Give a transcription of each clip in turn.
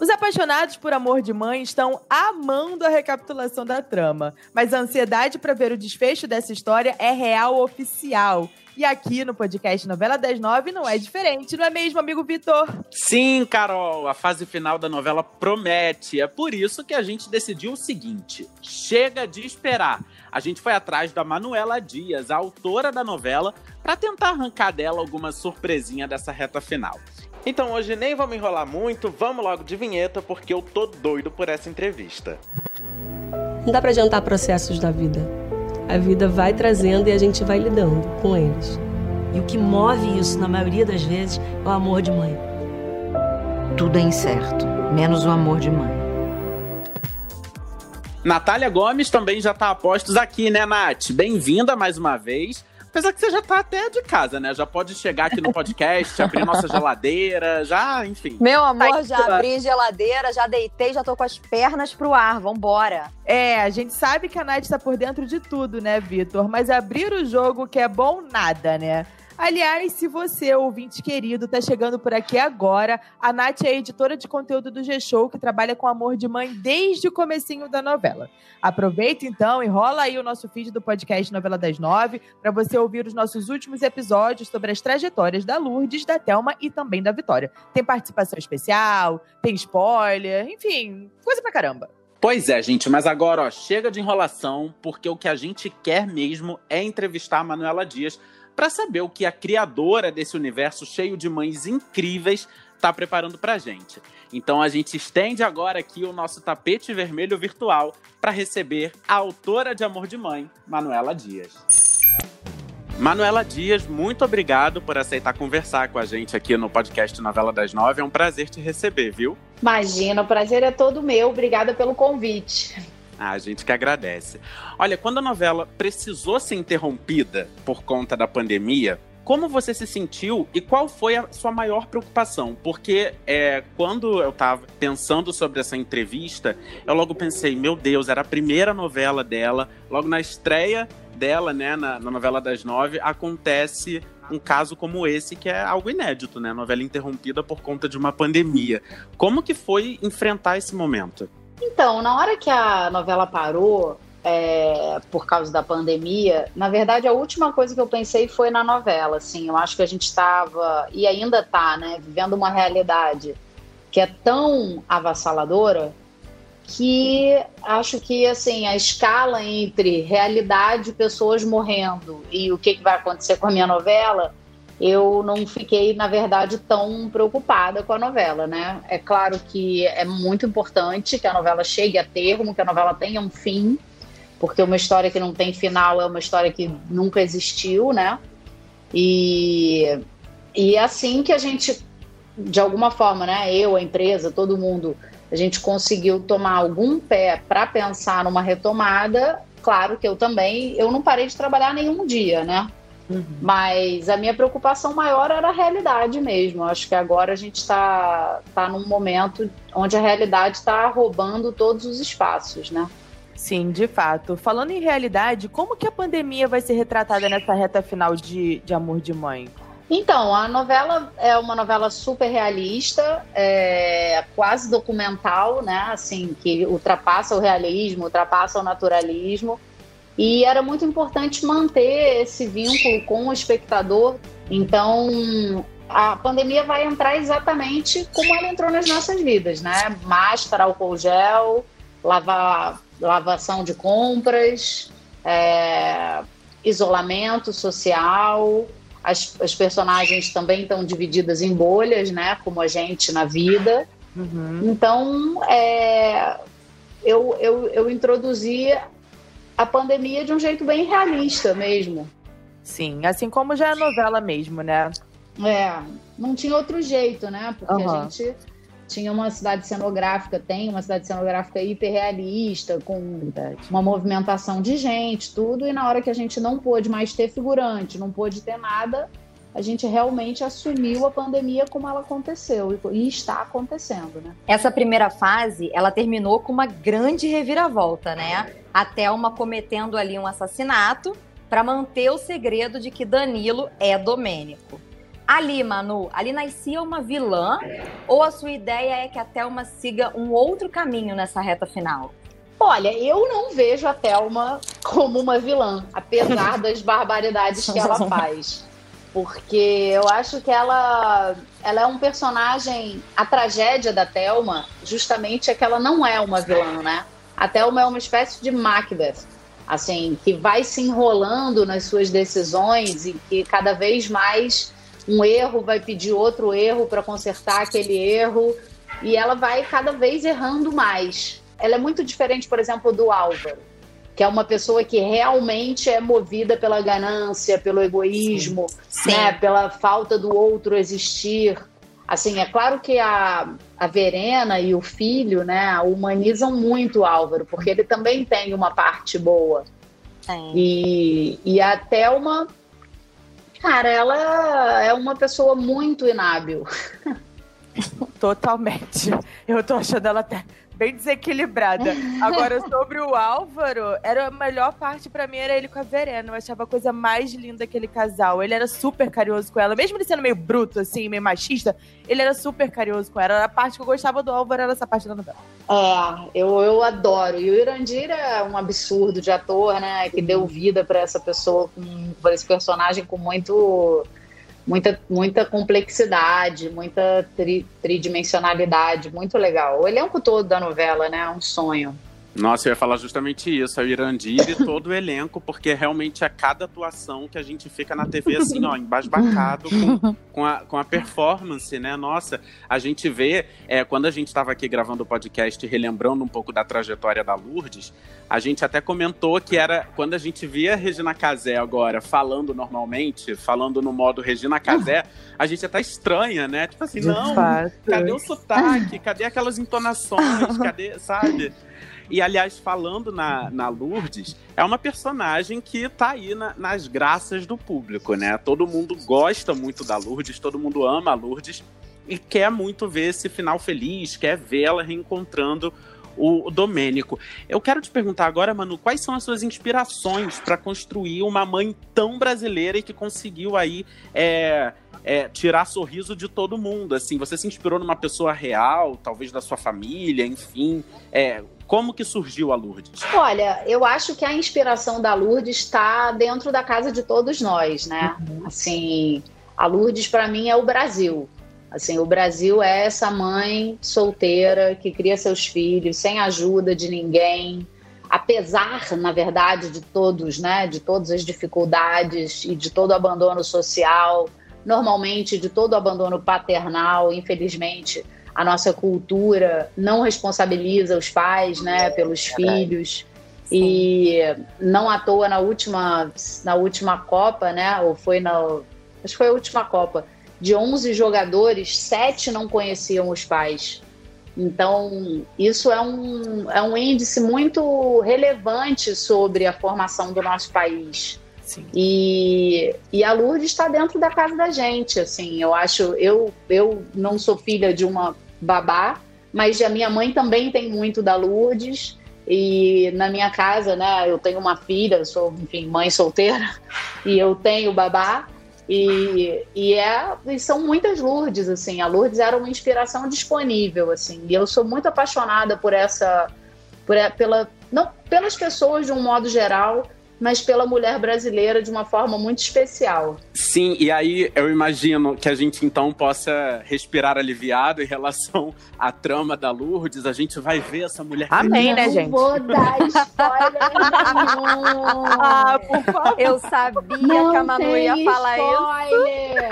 Os apaixonados por Amor de Mãe estão amando a recapitulação da trama, mas a ansiedade para ver o desfecho dessa história é real oficial. E aqui no podcast Novela das Nove não é diferente, não é mesmo, amigo Vitor? Sim, Carol, a fase final da novela promete. É por isso que a gente decidiu o seguinte: chega de esperar. A gente foi atrás da Manuela Dias, a autora da novela, para tentar arrancar dela alguma surpresinha dessa reta final. Então hoje nem vamos enrolar muito, vamos logo de vinheta porque eu tô doido por essa entrevista. Não dá para adiantar processos da vida. A vida vai trazendo e a gente vai lidando com eles. E o que move isso, na maioria das vezes, é o amor de mãe. Tudo é incerto, menos o amor de mãe. Natália Gomes também já tá a postos aqui, né, Nath? Bem-vinda mais uma vez. Apesar que você já tá até de casa, né? Já pode chegar aqui no podcast, abrir nossa geladeira, já, enfim. Meu amor, já abri geladeira, já deitei, já tô com as pernas pro ar, vambora. É, a gente sabe que a Nath tá por dentro de tudo, né, Vitor? Mas abrir o jogo que é bom, nada, né? Aliás, se você, ouvinte querido, tá chegando por aqui agora, a Nath é editora de conteúdo do G-Show, que trabalha com amor de mãe desde o comecinho da novela. Aproveita então e rola aí o nosso feed do podcast Novela das Nove para você ouvir os nossos últimos episódios sobre as trajetórias da Lourdes, da Thelma e também da Vitória. Tem participação especial, tem spoiler, enfim, coisa pra caramba. Pois é, gente, mas agora, ó, chega de enrolação, porque o que a gente quer mesmo é entrevistar a Manuela Dias para saber o que a criadora desse universo cheio de mães incríveis está preparando para a gente. Então a gente estende agora aqui o nosso tapete vermelho virtual para receber a autora de Amor de Mãe, Manuela Dias. Manuela Dias, muito obrigado por aceitar conversar com a gente aqui no podcast Novela das Nove. É um prazer te receber, viu? Imagina, o prazer é todo meu. Obrigada pelo convite. Ah, a gente que agradece. Olha, quando a novela precisou ser interrompida por conta da pandemia, como você se sentiu e qual foi a sua maior preocupação? Porque é, quando eu estava pensando sobre essa entrevista, eu logo pensei, meu Deus, era a primeira novela dela, logo na estreia dela, né, na, na novela das nove, acontece um caso como esse, que é algo inédito, né? Novela interrompida por conta de uma pandemia. Como que foi enfrentar esse momento? Então, na hora que a novela parou, é, por causa da pandemia, na verdade, a última coisa que eu pensei foi na novela. Assim, eu acho que a gente estava, e ainda está, né, vivendo uma realidade que é tão avassaladora que acho que assim a escala entre realidade, pessoas morrendo e o que, que vai acontecer com a minha novela eu não fiquei, na verdade, tão preocupada com a novela, né? É claro que é muito importante que a novela chegue a termo, que a novela tenha um fim, porque uma história que não tem final é uma história que nunca existiu, né? E, e é assim que a gente, de alguma forma, né? Eu, a empresa, todo mundo, a gente conseguiu tomar algum pé para pensar numa retomada. Claro que eu também, eu não parei de trabalhar nenhum dia, né? Uhum. Mas a minha preocupação maior era a realidade mesmo. Acho que agora a gente está tá num momento onde a realidade está roubando todos os espaços, né? Sim, de fato. Falando em realidade, como que a pandemia vai ser retratada nessa reta final de, de Amor de Mãe? Então, a novela é uma novela super realista, é quase documental, né? Assim, que ultrapassa o realismo, ultrapassa o naturalismo. E era muito importante manter esse vínculo com o espectador. Então, a pandemia vai entrar exatamente como ela entrou nas nossas vidas, né? Máscara, álcool gel, lava, lavação de compras, é, isolamento social. As, as, personagens também estão divididas em bolhas, né? Como a gente na vida. Uhum. Então, é, eu, eu, eu introduzi a pandemia de um jeito bem realista mesmo. Sim, assim como já é novela mesmo, né? É, não tinha outro jeito, né? Porque uhum. a gente tinha uma cidade cenográfica, tem uma cidade cenográfica hiperrealista, com Verdade. uma movimentação de gente, tudo, e na hora que a gente não pôde mais ter figurante, não pôde ter nada, a gente realmente assumiu a pandemia como ela aconteceu e está acontecendo, né? Essa primeira fase, ela terminou com uma grande reviravolta, né? A Thelma cometendo ali um assassinato para manter o segredo de que Danilo é Domênico. Ali, Manu, ali nascia uma vilã ou a sua ideia é que a Thelma siga um outro caminho nessa reta final? Olha, eu não vejo a Thelma como uma vilã, apesar das barbaridades que ela faz. Porque eu acho que ela, ela é um personagem. A tragédia da Thelma, justamente, é que ela não é uma vilã, né? A Thelma é uma espécie de Macbeth, assim, que vai se enrolando nas suas decisões e que cada vez mais um erro vai pedir outro erro para consertar aquele erro e ela vai cada vez errando mais. Ela é muito diferente, por exemplo, do Álvaro, que é uma pessoa que realmente é movida pela ganância, pelo egoísmo, Sim. né, pela falta do outro existir. Assim, é claro que a, a Verena e o filho, né, humanizam muito o Álvaro, porque ele também tem uma parte boa. Sim. E, e a Thelma, cara, ela é uma pessoa muito inábil. Totalmente. Eu tô achando ela até bem desequilibrada. Agora, sobre o Álvaro, era a melhor parte pra mim era ele com a Verena. Eu achava a coisa mais linda aquele casal. Ele era super carinhoso com ela. Mesmo ele sendo meio bruto, assim, meio machista, ele era super carinhoso com ela. A parte que eu gostava do Álvaro era essa parte da novela. É, eu, eu adoro. E o Irandir é um absurdo de ator, né? Que deu vida pra essa pessoa, com, pra esse personagem com muito, muita, muita complexidade, muita tri- tridimensionalidade. Muito legal. O elenco todo da novela, né? É um sonho. Nossa, eu ia falar justamente isso, é o Irandir e todo o elenco, porque realmente a cada atuação que a gente fica na TV assim, ó, embasbacado com, com, a, com a performance, né? Nossa, a gente vê, é, quando a gente estava aqui gravando o podcast, relembrando um pouco da trajetória da Lourdes, a gente até comentou que era quando a gente via a Regina Casé agora falando normalmente, falando no modo Regina Casé, a gente até estranha, né? Tipo assim, não, cadê o sotaque? Cadê aquelas entonações? Cadê, sabe? E, aliás, falando na, na Lourdes, é uma personagem que tá aí na- nas graças do público, né? Todo mundo gosta muito da Lourdes, todo mundo ama a Lourdes e quer muito ver esse final feliz, quer vê-la reencontrando o, Domênico. Eu quero te perguntar agora, Manu, quais são as suas inspirações para construir uma mãe tão brasileira e que conseguiu aí é, é, tirar sorriso de todo mundo? Assim, você se inspirou numa pessoa real, talvez da sua família, enfim. É, como que surgiu a Lourdes? Olha, eu acho que a inspiração da Lourdes está dentro da casa de todos nós, né? Assim, a Lourdes para mim é o Brasil. Assim, o Brasil é essa mãe solteira que cria seus filhos sem ajuda de ninguém, apesar, na verdade, de todos, né, de todas as dificuldades e de todo o abandono social, normalmente de todo o abandono paternal, infelizmente, a nossa cultura não responsabiliza os pais, né, pelos filhos. E não à toa na última na última Copa, né, ou foi na acho que foi a última Copa, de 11 jogadores, sete não conheciam os pais. Então, isso é um, é um índice muito relevante sobre a formação do nosso país. Sim. E, e a Lourdes está dentro da casa da gente, assim, eu acho, eu, eu não sou filha de uma babá, mas a minha mãe também tem muito da Lourdes, e na minha casa, né, eu tenho uma filha, sou, enfim, mãe solteira, e eu tenho babá, e, e, é, e são muitas Lourdes, assim, a Lourdes era uma inspiração disponível, assim, e eu sou muito apaixonada por essa, por, pela, não, pelas pessoas de um modo geral, mas pela mulher brasileira de uma forma muito especial. Sim, e aí eu imagino que a gente então possa respirar aliviado em relação à trama da Lourdes. A gente vai ver essa mulher. Amém, né, Não gente? vou dar spoiler nenhum. Ah, por favor. Eu sabia Não que a Manu ia falar isso. spoiler.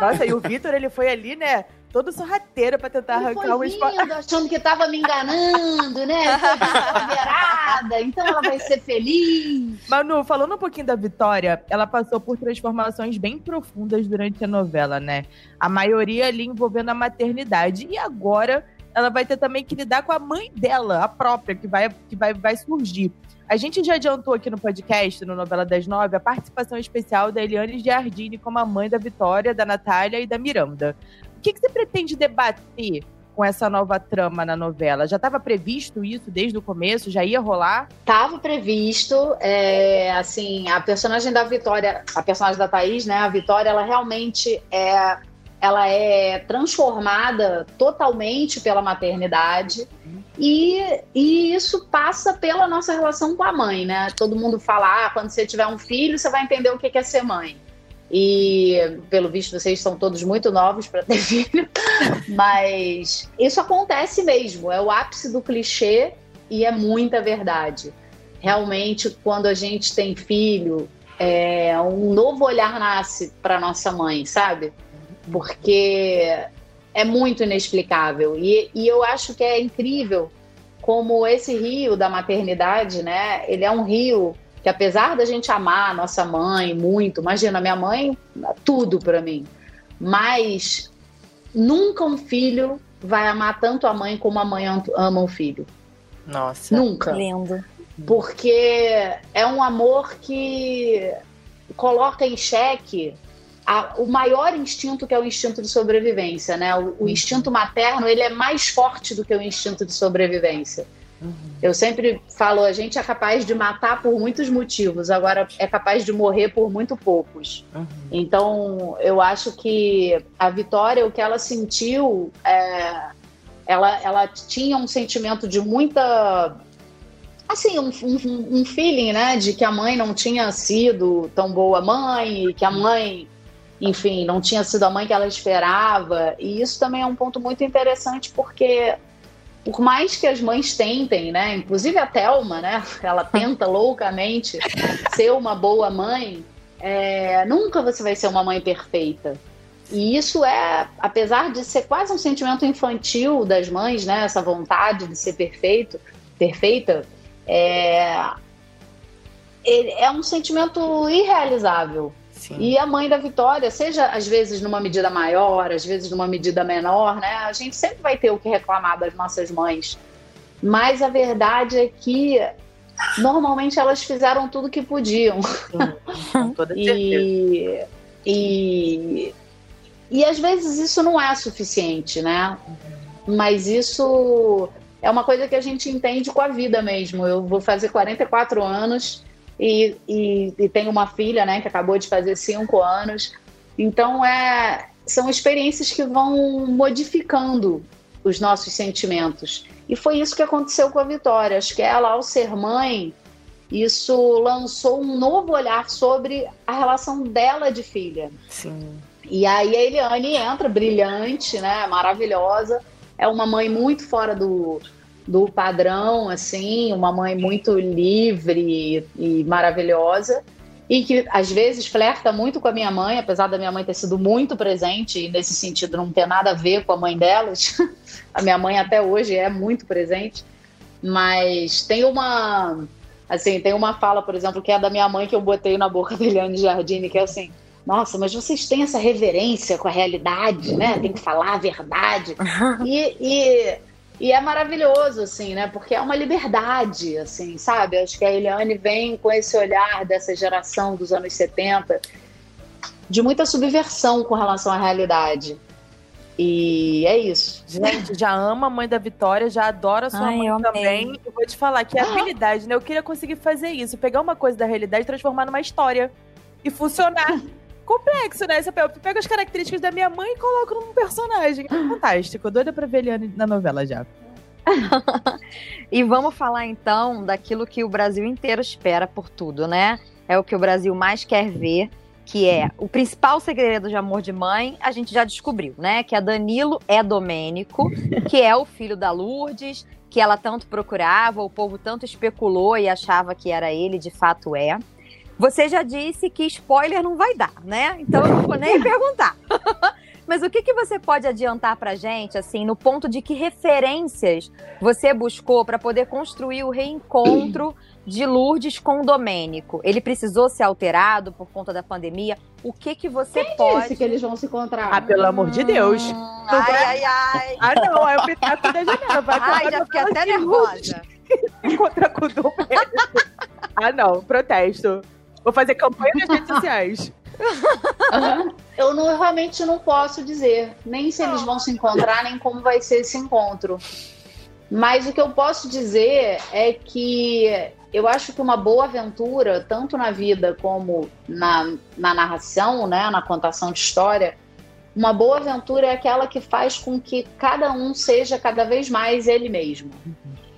Nossa, e o Vitor, ele foi ali, né? Todo sorrateiro pra tentar arrancar foi um vindo, achando que tava me enganando, né? Foi então ela vai ser feliz. Manu, falando um pouquinho da Vitória, ela passou por transformações bem profundas durante a novela, né? A maioria ali envolvendo a maternidade. E agora ela vai ter também que lidar com a mãe dela, a própria, que vai, que vai, vai surgir. A gente já adiantou aqui no podcast, no Novela das Nove, a participação especial da Eliane Giardini como a mãe da Vitória, da Natália e da Miranda. O que, que você pretende debater com essa nova trama na novela? Já estava previsto isso desde o começo? Já ia rolar? Tava previsto, é, assim, a personagem da Vitória, a personagem da Thaís, né, a Vitória, ela realmente é, ela é transformada totalmente pela maternidade e, e isso passa pela nossa relação com a mãe, né? Todo mundo fala, ah, quando você tiver um filho, você vai entender o que é ser mãe. E pelo visto vocês são todos muito novos para ter filho, mas isso acontece mesmo, é o ápice do clichê e é muita verdade. Realmente, quando a gente tem filho, é, um novo olhar nasce para nossa mãe, sabe? Porque é muito inexplicável. E, e eu acho que é incrível como esse rio da maternidade, né? Ele é um rio que apesar da gente amar a nossa mãe muito, imagina, minha mãe, tudo para mim, mas nunca um filho vai amar tanto a mãe como a mãe ama o filho. Nossa. Nunca. Lindo. Porque é um amor que coloca em xeque a, o maior instinto que é o instinto de sobrevivência, né? O, o instinto materno ele é mais forte do que o instinto de sobrevivência. Uhum. Eu sempre falo, a gente é capaz de matar por muitos motivos, agora é capaz de morrer por muito poucos. Uhum. Então, eu acho que a Vitória, o que ela sentiu, é, ela, ela tinha um sentimento de muita. Assim, um, um, um feeling, né, de que a mãe não tinha sido tão boa mãe, que a mãe enfim, não tinha sido a mãe que ela esperava. E isso também é um ponto muito interessante, porque por mais que as mães tentem, né? Inclusive a Thelma, né? Ela tenta loucamente ser uma boa mãe. É, nunca você vai ser uma mãe perfeita. E isso é, apesar de ser quase um sentimento infantil das mães, né? Essa vontade de ser perfeito, perfeita, é, é um sentimento irrealizável. Sim. E a mãe da Vitória, seja às vezes numa medida maior, às vezes numa medida menor, né? A gente sempre vai ter o que reclamar das nossas mães. Mas a verdade é que normalmente elas fizeram tudo que podiam. Com toda e, e, e às vezes isso não é suficiente, né? Mas isso é uma coisa que a gente entende com a vida mesmo. Eu vou fazer 44 anos e, e, e tenho uma filha, né, que acabou de fazer cinco anos. Então, é, são experiências que vão modificando os nossos sentimentos. E foi isso que aconteceu com a Vitória. Acho que ela, ao ser mãe, isso lançou um novo olhar sobre a relação dela de filha. Sim. E aí a Eliane entra brilhante, né, maravilhosa. É uma mãe muito fora do, do padrão, assim, uma mãe muito livre e maravilhosa. E que às vezes flerta muito com a minha mãe, apesar da minha mãe ter sido muito presente e nesse sentido não ter nada a ver com a mãe delas. a minha mãe até hoje é muito presente. Mas tem uma. Assim, tem uma fala, por exemplo, que é da minha mãe que eu botei na boca da Eliane Jardine, que é assim: nossa, mas vocês têm essa reverência com a realidade, né? Tem que falar a verdade. e, e e é maravilhoso, assim, né? Porque é uma liberdade, assim, sabe? Acho que a Eliane vem com esse olhar dessa geração dos anos 70 de muita subversão com relação à realidade. E é isso. Gente, já ama a mãe da Vitória, já adora sua Ai, mãe também. Eu vou te falar que é ah. habilidade, né? Eu queria conseguir fazer isso, pegar uma coisa da realidade e transformar numa história. E funcionar. Complexo, né? Você pega as características da minha mãe e coloca num personagem. É fantástico. Doida pra ver Eliane na novela já. e vamos falar então daquilo que o Brasil inteiro espera por tudo, né? É o que o Brasil mais quer ver, que é o principal segredo de amor de mãe, a gente já descobriu, né? Que a Danilo é Domênico, que é o filho da Lourdes, que ela tanto procurava, o povo tanto especulou e achava que era ele, de fato é. Você já disse que spoiler não vai dar, né? Então eu não vou nem perguntar. Mas o que, que você pode adiantar pra gente, assim, no ponto de que referências você buscou para poder construir o reencontro de Lourdes com o Domênico? Ele precisou ser alterado por conta da pandemia? O que que você Quem pode... disse que eles vão se encontrar? Ah, pelo amor de Deus. Hum, ai, ai, ai. Ah, não, é o pitaco da janela. Vai ai, já fiquei até nervosa. Encontrar com o Domênico. ah, não, protesto. Vou fazer campanha nas redes sociais. eu não, realmente não posso dizer, nem se eles vão se encontrar, nem como vai ser esse encontro. Mas o que eu posso dizer é que eu acho que uma boa aventura, tanto na vida como na, na narração, né, na contação de história, uma boa aventura é aquela que faz com que cada um seja cada vez mais ele mesmo.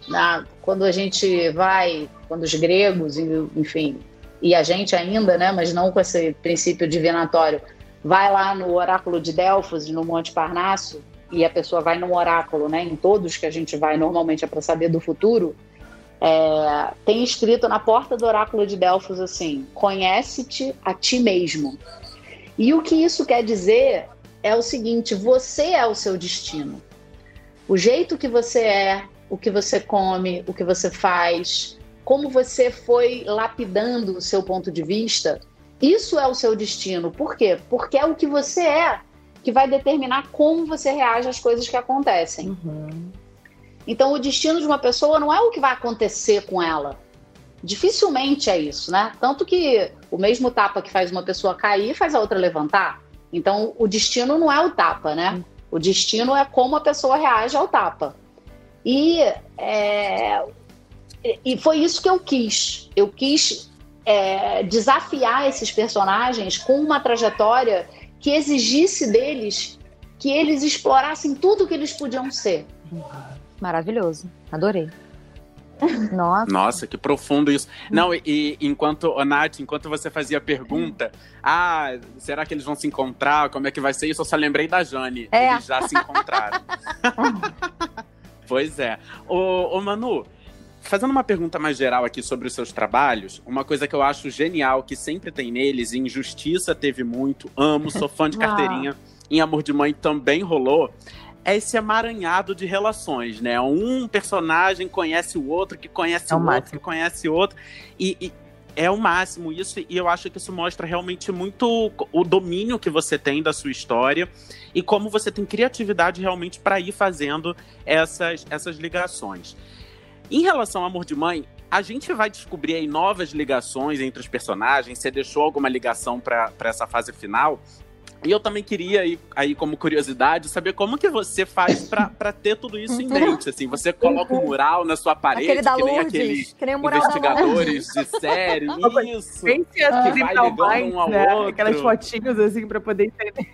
Na, quando a gente vai, quando os gregos, enfim, e a gente ainda, né, mas não com esse princípio divinatório, vai lá no oráculo de Delfos, no Monte Parnasso, e a pessoa vai no oráculo, né, em todos que a gente vai normalmente é para saber do futuro, é, tem escrito na porta do oráculo de Delfos assim: conhece-te a ti mesmo. E o que isso quer dizer é o seguinte: você é o seu destino. O jeito que você é, o que você come, o que você faz, como você foi lapidando o seu ponto de vista, isso é o seu destino. Por quê? Porque é o que você é que vai determinar como você reage às coisas que acontecem. Uhum. Então, o destino de uma pessoa não é o que vai acontecer com ela. Dificilmente é isso, né? Tanto que o mesmo tapa que faz uma pessoa cair faz a outra levantar. Então, o destino não é o tapa, né? O destino é como a pessoa reage ao tapa. E, é, e foi isso que eu quis. Eu quis é, desafiar esses personagens com uma trajetória que exigisse deles que eles explorassem tudo que eles podiam ser. Maravilhoso. Adorei. Nossa. Nossa, que profundo isso. Não, e, e enquanto, Nath, enquanto você fazia a pergunta, ah, será que eles vão se encontrar? Como é que vai ser isso? Eu só lembrei da Jane. É. Eles já se encontraram. pois é. Ô, ô, Manu, fazendo uma pergunta mais geral aqui sobre os seus trabalhos, uma coisa que eu acho genial, que sempre tem neles, Injustiça teve muito, amo, sou fã de ah. carteirinha, em Amor de Mãe também rolou, é esse amaranhado de relações, né? Um personagem conhece o outro, que conhece é o, o outro, que conhece o outro. E, e, é o máximo isso, e eu acho que isso mostra realmente muito o domínio que você tem da sua história e como você tem criatividade realmente para ir fazendo essas, essas ligações. Em relação ao Amor de Mãe, a gente vai descobrir aí novas ligações entre os personagens. Você deixou alguma ligação para essa fase final? E eu também queria, aí, aí, como curiosidade, saber como que você faz para ter tudo isso em mente. Assim, você coloca um mural na sua parede, Aquele que nem aqueles que nem investigadores de série, isso. Bem que vai ligando um ao né? outro. Aquelas fotinhos assim para poder entender.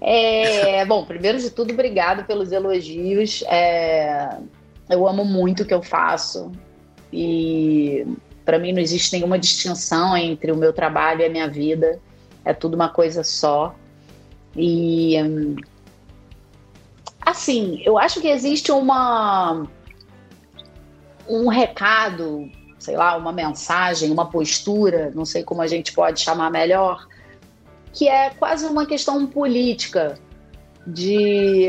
É, bom, primeiro de tudo, obrigado pelos elogios. É, eu amo muito o que eu faço e para mim não existe nenhuma distinção entre o meu trabalho e a minha vida é tudo uma coisa só. E assim, eu acho que existe uma um recado, sei lá, uma mensagem, uma postura, não sei como a gente pode chamar melhor, que é quase uma questão política de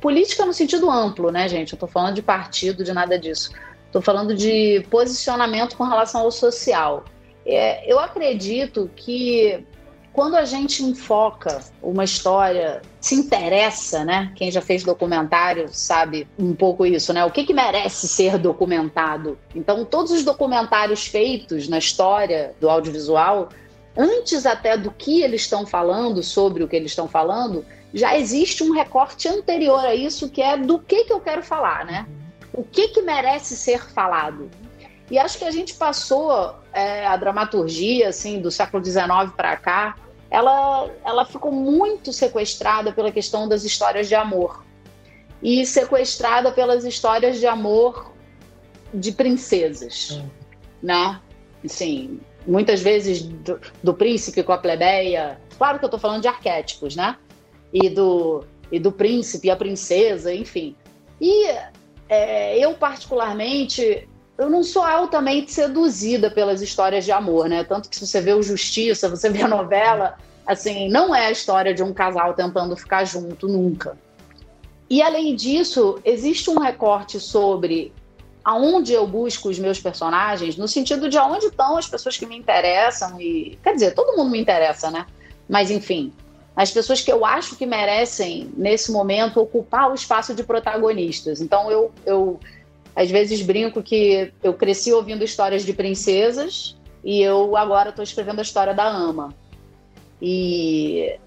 política no sentido amplo, né, gente? Eu tô falando de partido, de nada disso. Tô falando de posicionamento com relação ao social. É, eu acredito que quando a gente enfoca uma história, se interessa, né? Quem já fez documentário sabe um pouco isso, né? O que, que merece ser documentado? Então, todos os documentários feitos na história do audiovisual, antes até do que eles estão falando, sobre o que eles estão falando, já existe um recorte anterior a isso, que é do que, que eu quero falar, né? O que, que merece ser falado? E acho que a gente passou é, a dramaturgia assim do século XIX para cá ela, ela ficou muito sequestrada pela questão das histórias de amor. E sequestrada pelas histórias de amor de princesas, né? Assim, muitas vezes do, do, príncipe com a plebeia. Claro que eu estou falando de arquétipos, né? E do, e do príncipe e a princesa, enfim. E é, eu, particularmente, eu não sou altamente seduzida pelas histórias de amor, né? Tanto que se você vê o Justiça, você vê a novela, assim, não é a história de um casal tentando ficar junto nunca. E além disso, existe um recorte sobre aonde eu busco os meus personagens, no sentido de aonde estão as pessoas que me interessam e, quer dizer, todo mundo me interessa, né? Mas enfim, as pessoas que eu acho que merecem nesse momento ocupar o espaço de protagonistas. Então eu, eu às vezes brinco que eu cresci ouvindo histórias de princesas e eu agora estou escrevendo a história da ama. E,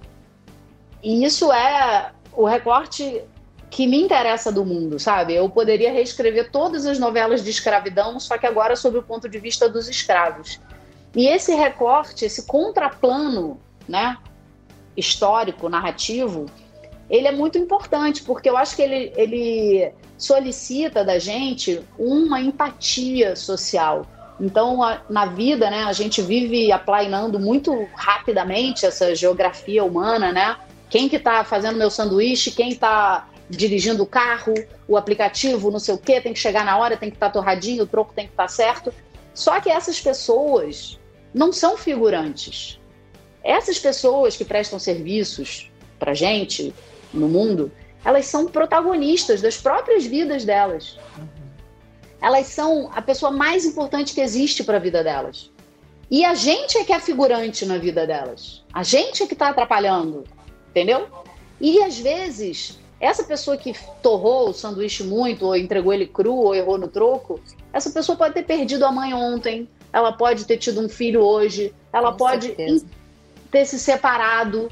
e isso é o recorte que me interessa do mundo, sabe? Eu poderia reescrever todas as novelas de escravidão, só que agora sob o ponto de vista dos escravos. E esse recorte, esse contraplano, né, histórico, narrativo, ele é muito importante, porque eu acho que ele, ele solicita da gente uma empatia social. Então, a, na vida, né, a gente vive aplainando muito rapidamente essa geografia humana, né? Quem que está fazendo meu sanduíche, quem está dirigindo o carro, o aplicativo, não sei o quê, tem que chegar na hora, tem que estar tá torradinho, o troco tem que estar tá certo. Só que essas pessoas não são figurantes. Essas pessoas que prestam serviços para gente no mundo, elas são protagonistas das próprias vidas delas. Elas são a pessoa mais importante que existe para a vida delas. E a gente é que é figurante na vida delas. A gente é que está atrapalhando, entendeu? E às vezes, essa pessoa que torrou o sanduíche muito, ou entregou ele cru, ou errou no troco, essa pessoa pode ter perdido a mãe ontem, ela pode ter tido um filho hoje, ela Com pode certeza. Ter se separado.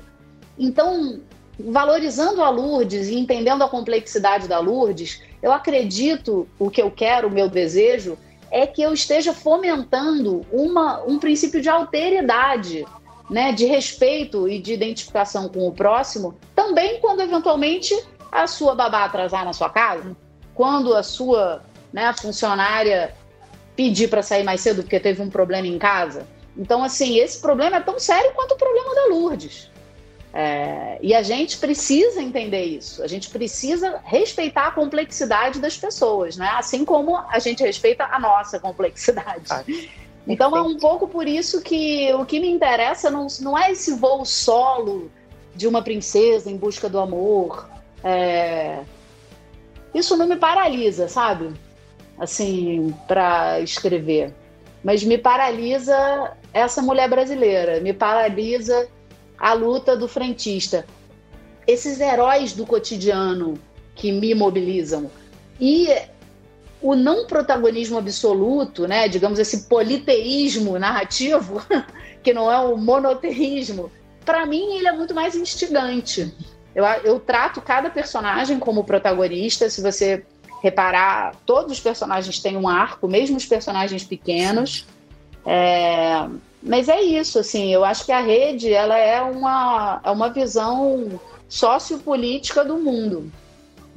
Então, valorizando a Lourdes e entendendo a complexidade da Lourdes, eu acredito, o que eu quero, o meu desejo, é que eu esteja fomentando uma, um princípio de alteridade, né, de respeito e de identificação com o próximo, também quando eventualmente a sua babá atrasar na sua casa, quando a sua né, funcionária pedir para sair mais cedo porque teve um problema em casa. Então, assim, esse problema é tão sério quanto o problema da Lourdes. É, e a gente precisa entender isso. A gente precisa respeitar a complexidade das pessoas, né? Assim como a gente respeita a nossa complexidade. Ah, então é um pouco por isso que o que me interessa não, não é esse voo solo de uma princesa em busca do amor. É... Isso não me paralisa, sabe? Assim, para escrever. Mas me paralisa essa mulher brasileira, me paralisa a luta do frentista. Esses heróis do cotidiano que me mobilizam. E o não protagonismo absoluto, né, digamos esse politeísmo narrativo, que não é o monoteísmo, para mim ele é muito mais instigante. Eu, eu trato cada personagem como protagonista. Se você reparar, todos os personagens têm um arco, mesmo os personagens pequenos. É, mas é isso, assim, eu acho que a rede ela é uma, é uma visão sociopolítica do mundo.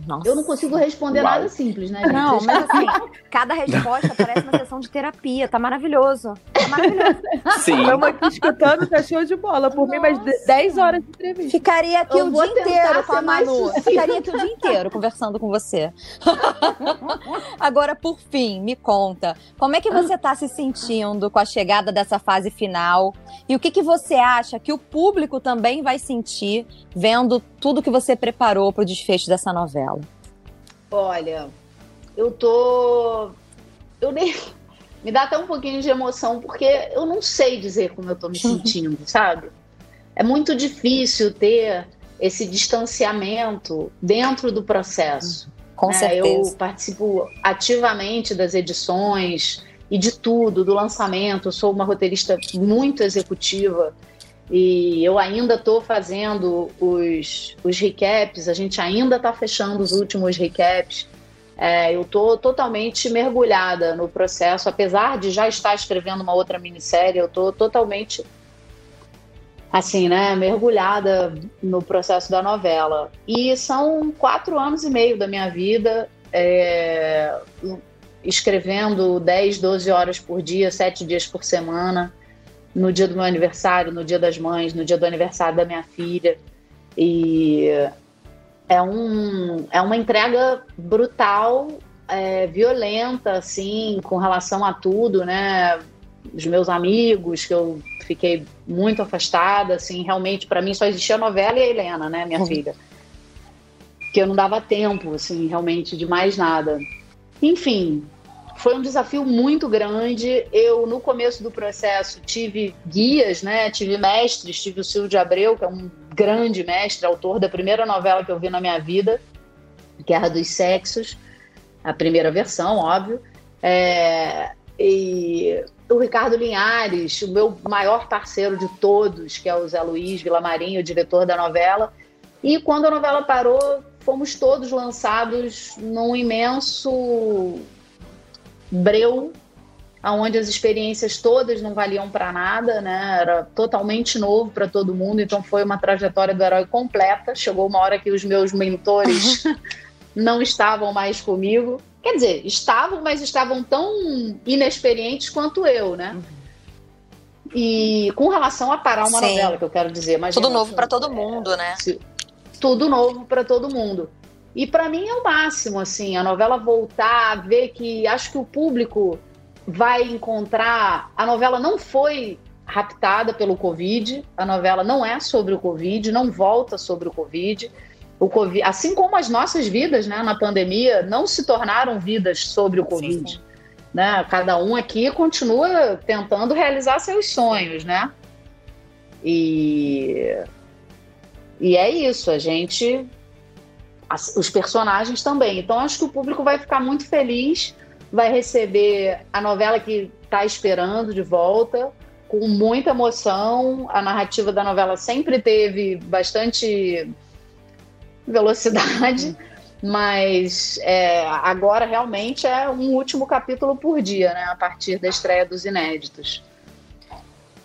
Nossa. Eu não consigo responder Uau. nada simples, né? Gente? Não, mas assim, cada resposta parece uma sessão de terapia. Tá maravilhoso. Tá maravilhoso. Sim. Estamos aqui escutando, tá show de bola. Por Nossa. mim, mais 10 horas de entrevista. Ficaria aqui Eu o dia inteiro com a Manu. Ficaria aqui o dia inteiro conversando com você. Agora, por fim, me conta. Como é que você tá se sentindo com a chegada dessa fase final? E o que, que você acha que o público também vai sentir vendo tudo que você preparou para o desfecho dessa novela? Olha, eu tô. Eu nem. Me dá até um pouquinho de emoção, porque eu não sei dizer como eu tô me sentindo, sabe? É muito difícil ter esse distanciamento dentro do processo. Com né? certeza. Eu participo ativamente das edições e de tudo, do lançamento. Eu sou uma roteirista muito executiva. E eu ainda estou fazendo os, os recaps, a gente ainda está fechando os últimos recaps. É, eu estou totalmente mergulhada no processo, apesar de já estar escrevendo uma outra minissérie, eu estou totalmente assim, né, mergulhada no processo da novela. E são quatro anos e meio da minha vida é, escrevendo 10, 12 horas por dia, sete dias por semana no dia do meu aniversário, no dia das mães, no dia do aniversário da minha filha. E é, um, é uma entrega brutal, é, violenta, assim, com relação a tudo, né? Os meus amigos, que eu fiquei muito afastada, assim, realmente, para mim só existia a novela e a Helena, né, minha uhum. filha. Que eu não dava tempo, assim, realmente, de mais nada. Enfim, foi um desafio muito grande. Eu, no começo do processo, tive guias, né? Tive mestres, tive o Silvio de Abreu, que é um grande mestre, autor da primeira novela que eu vi na minha vida, Guerra dos Sexos, a primeira versão, óbvio. É, e o Ricardo Linhares, o meu maior parceiro de todos, que é o Zé Luiz Vilamarinho, o diretor da novela. E quando a novela parou, fomos todos lançados num imenso breu, onde as experiências todas não valiam para nada, né? Era totalmente novo para todo mundo, então foi uma trajetória do herói completa. Chegou uma hora que os meus mentores não estavam mais comigo. Quer dizer, estavam, mas estavam tão inexperientes quanto eu, né? E com relação a parar uma Sim. novela, que eu quero dizer, imagina, Tudo novo para todo mundo, né? se- tudo novo para todo mundo. E para mim é o máximo, assim, a novela voltar, ver que acho que o público vai encontrar. A novela não foi raptada pelo Covid, a novela não é sobre o Covid, não volta sobre o Covid. O COVID, assim como as nossas vidas, né, na pandemia, não se tornaram vidas sobre o Covid. Né? Cada um aqui continua tentando realizar seus sonhos, né? E e é isso, a gente. As- os personagens também. Então, acho que o público vai ficar muito feliz, vai receber a novela que está esperando de volta, com muita emoção. A narrativa da novela sempre teve bastante velocidade, mas é, agora realmente é um último capítulo por dia, né? A partir da estreia dos inéditos.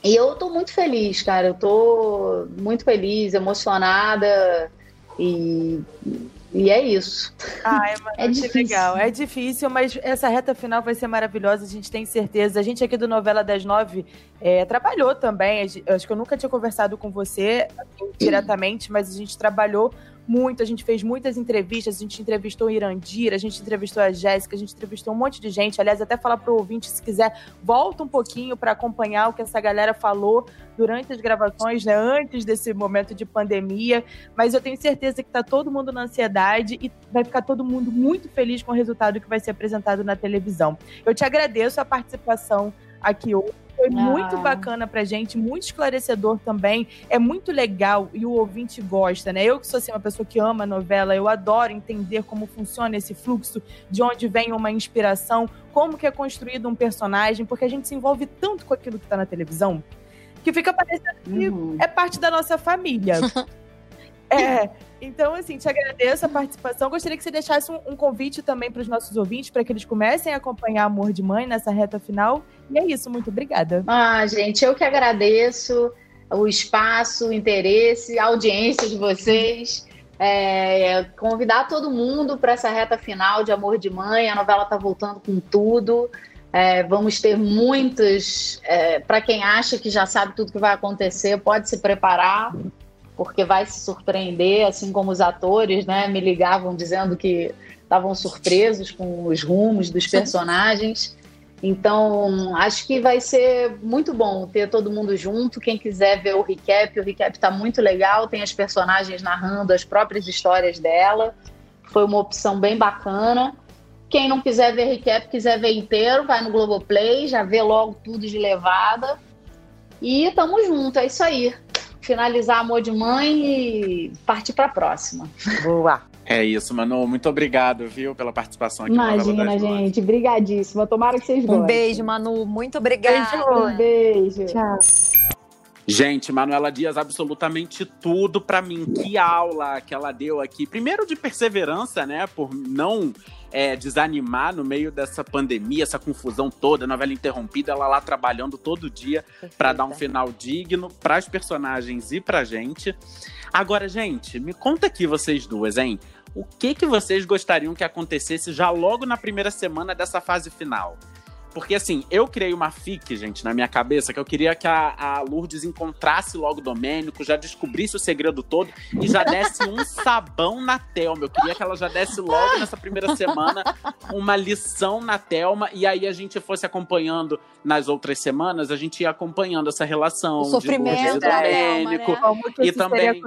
E eu tô muito feliz, cara. Eu tô muito feliz, emocionada e, e é isso. Ai, mano, É difícil. legal. É difícil, mas essa reta final vai ser maravilhosa, a gente tem certeza. A gente aqui do Novela das Nove é, trabalhou também. Acho que eu nunca tinha conversado com você assim, diretamente, mas a gente trabalhou muito, a gente fez muitas entrevistas, a gente entrevistou o Irandira, a gente entrevistou a Jéssica, a gente entrevistou um monte de gente. Aliás, até falar pro ouvinte, se quiser, volta um pouquinho para acompanhar o que essa galera falou durante as gravações, né, antes desse momento de pandemia. Mas eu tenho certeza que tá todo mundo na ansiedade e vai ficar todo mundo muito feliz com o resultado que vai ser apresentado na televisão. Eu te agradeço a participação aqui hoje. Foi muito Ah. bacana pra gente, muito esclarecedor também. É muito legal e o ouvinte gosta, né? Eu que sou assim, uma pessoa que ama a novela, eu adoro entender como funciona esse fluxo, de onde vem uma inspiração, como que é construído um personagem, porque a gente se envolve tanto com aquilo que tá na televisão, que fica parecendo que Uhum. é parte da nossa família. é. Então, assim, te agradeço a participação. Gostaria que você deixasse um, um convite também para os nossos ouvintes, para que eles comecem a acompanhar Amor de Mãe nessa reta final. E é isso, muito obrigada. Ah, gente, eu que agradeço o espaço, o interesse, a audiência de vocês. É, convidar todo mundo para essa reta final de Amor de Mãe. A novela está voltando com tudo. É, vamos ter muitas. para quem acha que já sabe tudo que vai acontecer, pode se preparar, porque vai se surpreender, assim como os atores, né? Me ligavam dizendo que estavam surpresos com os rumos dos personagens. Então, acho que vai ser muito bom ter todo mundo junto. Quem quiser ver o recap, o recap está muito legal. Tem as personagens narrando as próprias histórias dela. Foi uma opção bem bacana. Quem não quiser ver recap, quiser ver inteiro, vai no Globoplay, já vê logo tudo de levada. E tamo junto, é isso aí. Finalizar Amor de Mãe e partir para a próxima. Boa. É isso, Manu. Muito obrigado, viu, pela participação aqui no Novela Imagina, Nove. gente. Brigadíssima. Tomara que vocês gostem. Um beijo, Manu. Muito obrigada. Um beijo. Tchau. Gente, Manuela Dias, absolutamente tudo pra mim. Que aula que ela deu aqui. Primeiro de perseverança, né? Por não é, desanimar no meio dessa pandemia, essa confusão toda, novela interrompida, ela lá trabalhando todo dia pra dar um final digno pras personagens e pra gente. Agora, gente, me conta aqui vocês duas, hein? O que que vocês gostariam que acontecesse já logo na primeira semana dessa fase final? Porque assim, eu criei uma fic, gente, na minha cabeça, que eu queria que a, a Lourdes encontrasse logo o Domênico, já descobrisse o segredo todo e já desse um sabão na Thelma. Eu queria que ela já desse logo nessa primeira semana uma lição na Thelma e aí a gente fosse acompanhando nas outras semanas, a gente ia acompanhando essa relação O de sofrimento Lourdes e Domênico. né? Como que E também-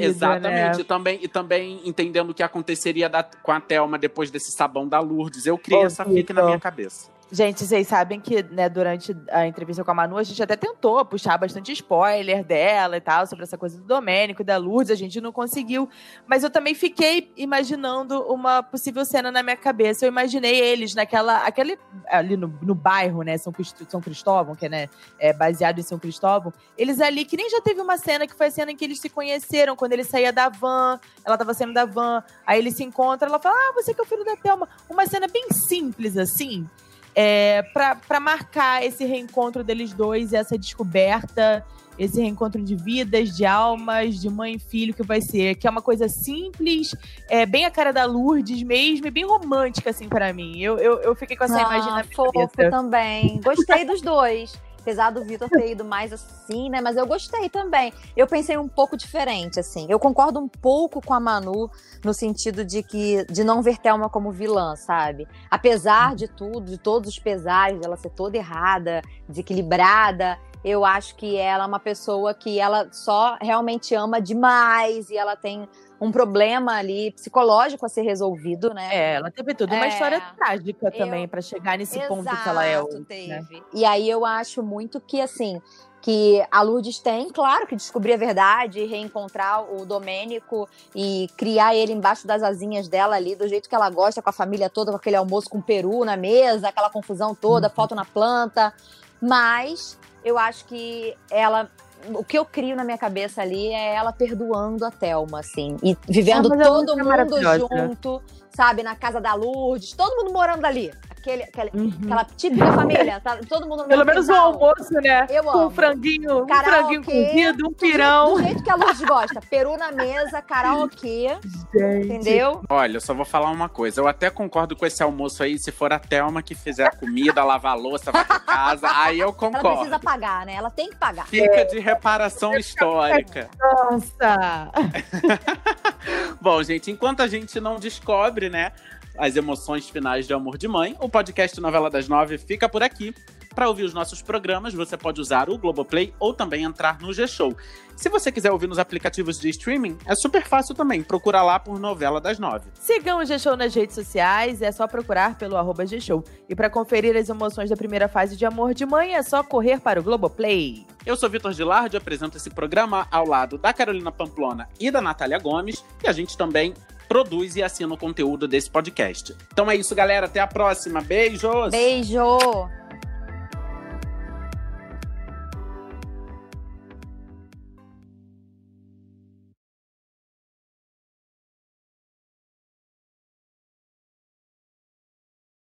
Exatamente, né? e, também, e também entendendo o que aconteceria da- com a Thelma depois desse sabão da Lourdes. Eu criei Ô, essa fic na Vitor. minha cabeça. Gente, vocês sabem que, né, durante a entrevista com a Manu, a gente até tentou puxar bastante spoiler dela e tal, sobre essa coisa do Domênico, da Lourdes, a gente não conseguiu. Mas eu também fiquei imaginando uma possível cena na minha cabeça. Eu imaginei eles naquela. Aquele, ali no, no bairro, né? São, São Cristóvão, que é, né, é baseado em São Cristóvão. Eles ali, que nem já teve uma cena que foi a cena em que eles se conheceram, quando ele saía da van, ela tava saindo da van, aí ele se encontra, ela fala: Ah, você que é o filho da Thelma. Uma cena bem simples, assim é, para marcar esse reencontro deles dois, essa descoberta, esse reencontro de vidas, de almas, de mãe e filho que vai ser, que é uma coisa simples, é bem a cara da Lourdes mesmo, e bem romântica assim para mim. Eu, eu, eu, fiquei com essa ah, imagem na fofo cabeça. também. Gostei dos dois. Apesar do Vitor ter ido mais assim, né? Mas eu gostei também. Eu pensei um pouco diferente, assim. Eu concordo um pouco com a Manu no sentido de que de não ver Thelma como vilã, sabe? Apesar de tudo, de todos os pesares dela ser toda errada, desequilibrada, eu acho que ela é uma pessoa que ela só realmente ama demais e ela tem um problema ali psicológico a ser resolvido, né? É, ela teve tudo. Uma é, história trágica também para chegar nesse exato, ponto que ela é hoje. Né? Teve. Né? E aí eu acho muito que, assim, que a Lourdes tem, claro, que descobrir a verdade, reencontrar o Domênico e criar ele embaixo das asinhas dela ali, do jeito que ela gosta, com a família toda, com aquele almoço com peru na mesa, aquela confusão toda, uhum. foto na planta. Mas eu acho que ela o que eu crio na minha cabeça ali é ela perdoando a Thelma, assim, e vivendo ah, todo mundo junto, sabe, na casa da Lourdes, todo mundo morando ali aquele, aquele uhum. aquela típica família, tá todo mundo no Pelo menos o almoço, né? Eu amo. Um franguinho, karaokê, um franguinho cozido, um pirão. Do jeito que a Luz gosta. Peru na mesa, karaokê. Gente. Entendeu? Olha, eu só vou falar uma coisa. Eu até concordo com esse almoço aí, se for a Thelma que fizer a comida, lavar a louça, vai pra casa, aí eu concordo. Ela precisa pagar, né? Ela tem que pagar. Fica de reparação histórica. Nossa! Bom, gente, enquanto a gente não descobre, né, as emoções finais de Amor de Mãe. O podcast Novela das Nove fica por aqui. Para ouvir os nossos programas, você pode usar o Globoplay ou também entrar no G-Show. Se você quiser ouvir nos aplicativos de streaming, é super fácil também. Procura lá por Novela das Nove. Sigam o G-Show nas redes sociais, é só procurar pelo arroba G-Show. E para conferir as emoções da primeira fase de Amor de Mãe, é só correr para o Globoplay. Eu sou Vitor Gilardi, apresento esse programa ao lado da Carolina Pamplona e da Natália Gomes. E a gente também produz e assina o conteúdo desse podcast. Então é isso, galera. Até a próxima. Beijos! Beijo!